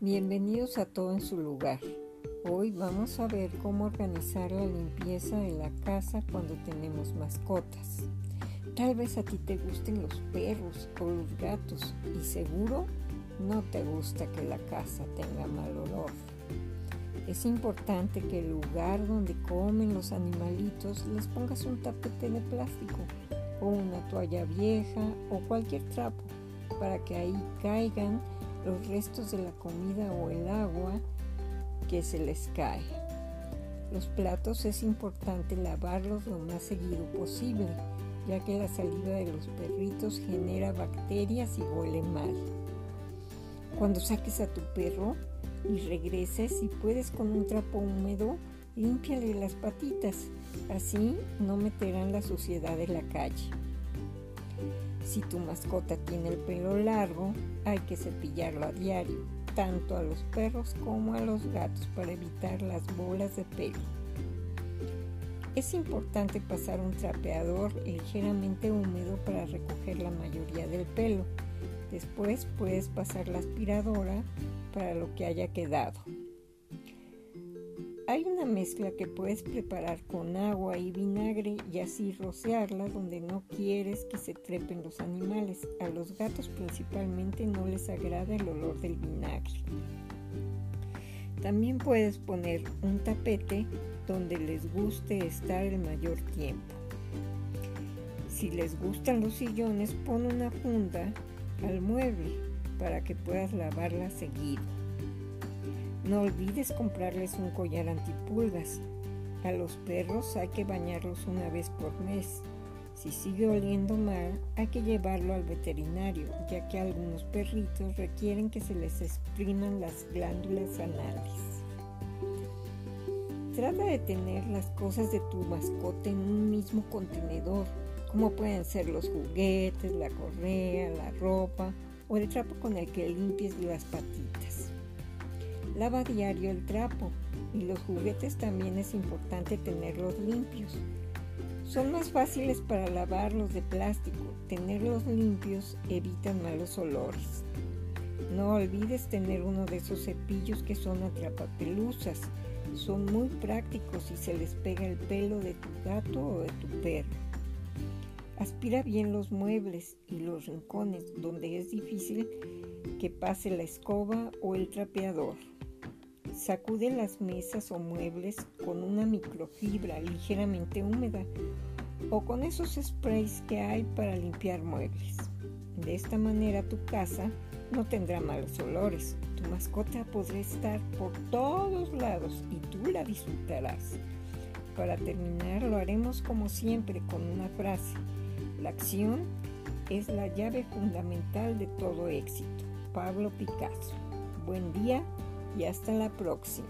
Bienvenidos a todo en su lugar. Hoy vamos a ver cómo organizar la limpieza de la casa cuando tenemos mascotas. Tal vez a ti te gusten los perros o los gatos y seguro no te gusta que la casa tenga mal olor. Es importante que el lugar donde comen los animalitos les pongas un tapete de plástico o una toalla vieja o cualquier trapo para que ahí caigan los restos de la comida o el agua que se les cae. Los platos es importante lavarlos lo más seguido posible, ya que la saliva de los perritos genera bacterias y huele mal. Cuando saques a tu perro y regreses, si puedes con un trapo húmedo, límpiale las patitas, así no meterán la suciedad en la calle. Si tu mascota tiene el pelo largo, hay que cepillarlo a diario, tanto a los perros como a los gatos para evitar las bolas de pelo. Es importante pasar un trapeador ligeramente húmedo para recoger la mayoría del pelo. Después puedes pasar la aspiradora para lo que haya quedado. Hay una mezcla que puedes preparar con agua y vinagre y así rociarla donde no quieres que se trepen los animales. A los gatos principalmente no les agrada el olor del vinagre. También puedes poner un tapete donde les guste estar el mayor tiempo. Si les gustan los sillones, pon una funda al mueble para que puedas lavarla seguido. No olvides comprarles un collar antipulgas. A los perros hay que bañarlos una vez por mes. Si sigue oliendo mal, hay que llevarlo al veterinario, ya que algunos perritos requieren que se les expriman las glándulas anales. Trata de tener las cosas de tu mascota en un mismo contenedor, como pueden ser los juguetes, la correa, la ropa o el trapo con el que limpies las patitas. Lava diario el trapo y los juguetes también es importante tenerlos limpios. Son más fáciles para lavar los de plástico. Tenerlos limpios evitan malos olores. No olvides tener uno de esos cepillos que son atrapapelusas. Son muy prácticos si se les pega el pelo de tu gato o de tu perro. Aspira bien los muebles y los rincones donde es difícil que pase la escoba o el trapeador. Sacude las mesas o muebles con una microfibra ligeramente húmeda o con esos sprays que hay para limpiar muebles. De esta manera tu casa no tendrá malos olores. Tu mascota podrá estar por todos lados y tú la disfrutarás. Para terminar lo haremos como siempre con una frase. La acción es la llave fundamental de todo éxito. Pablo Picasso. Buen día y hasta la próxima.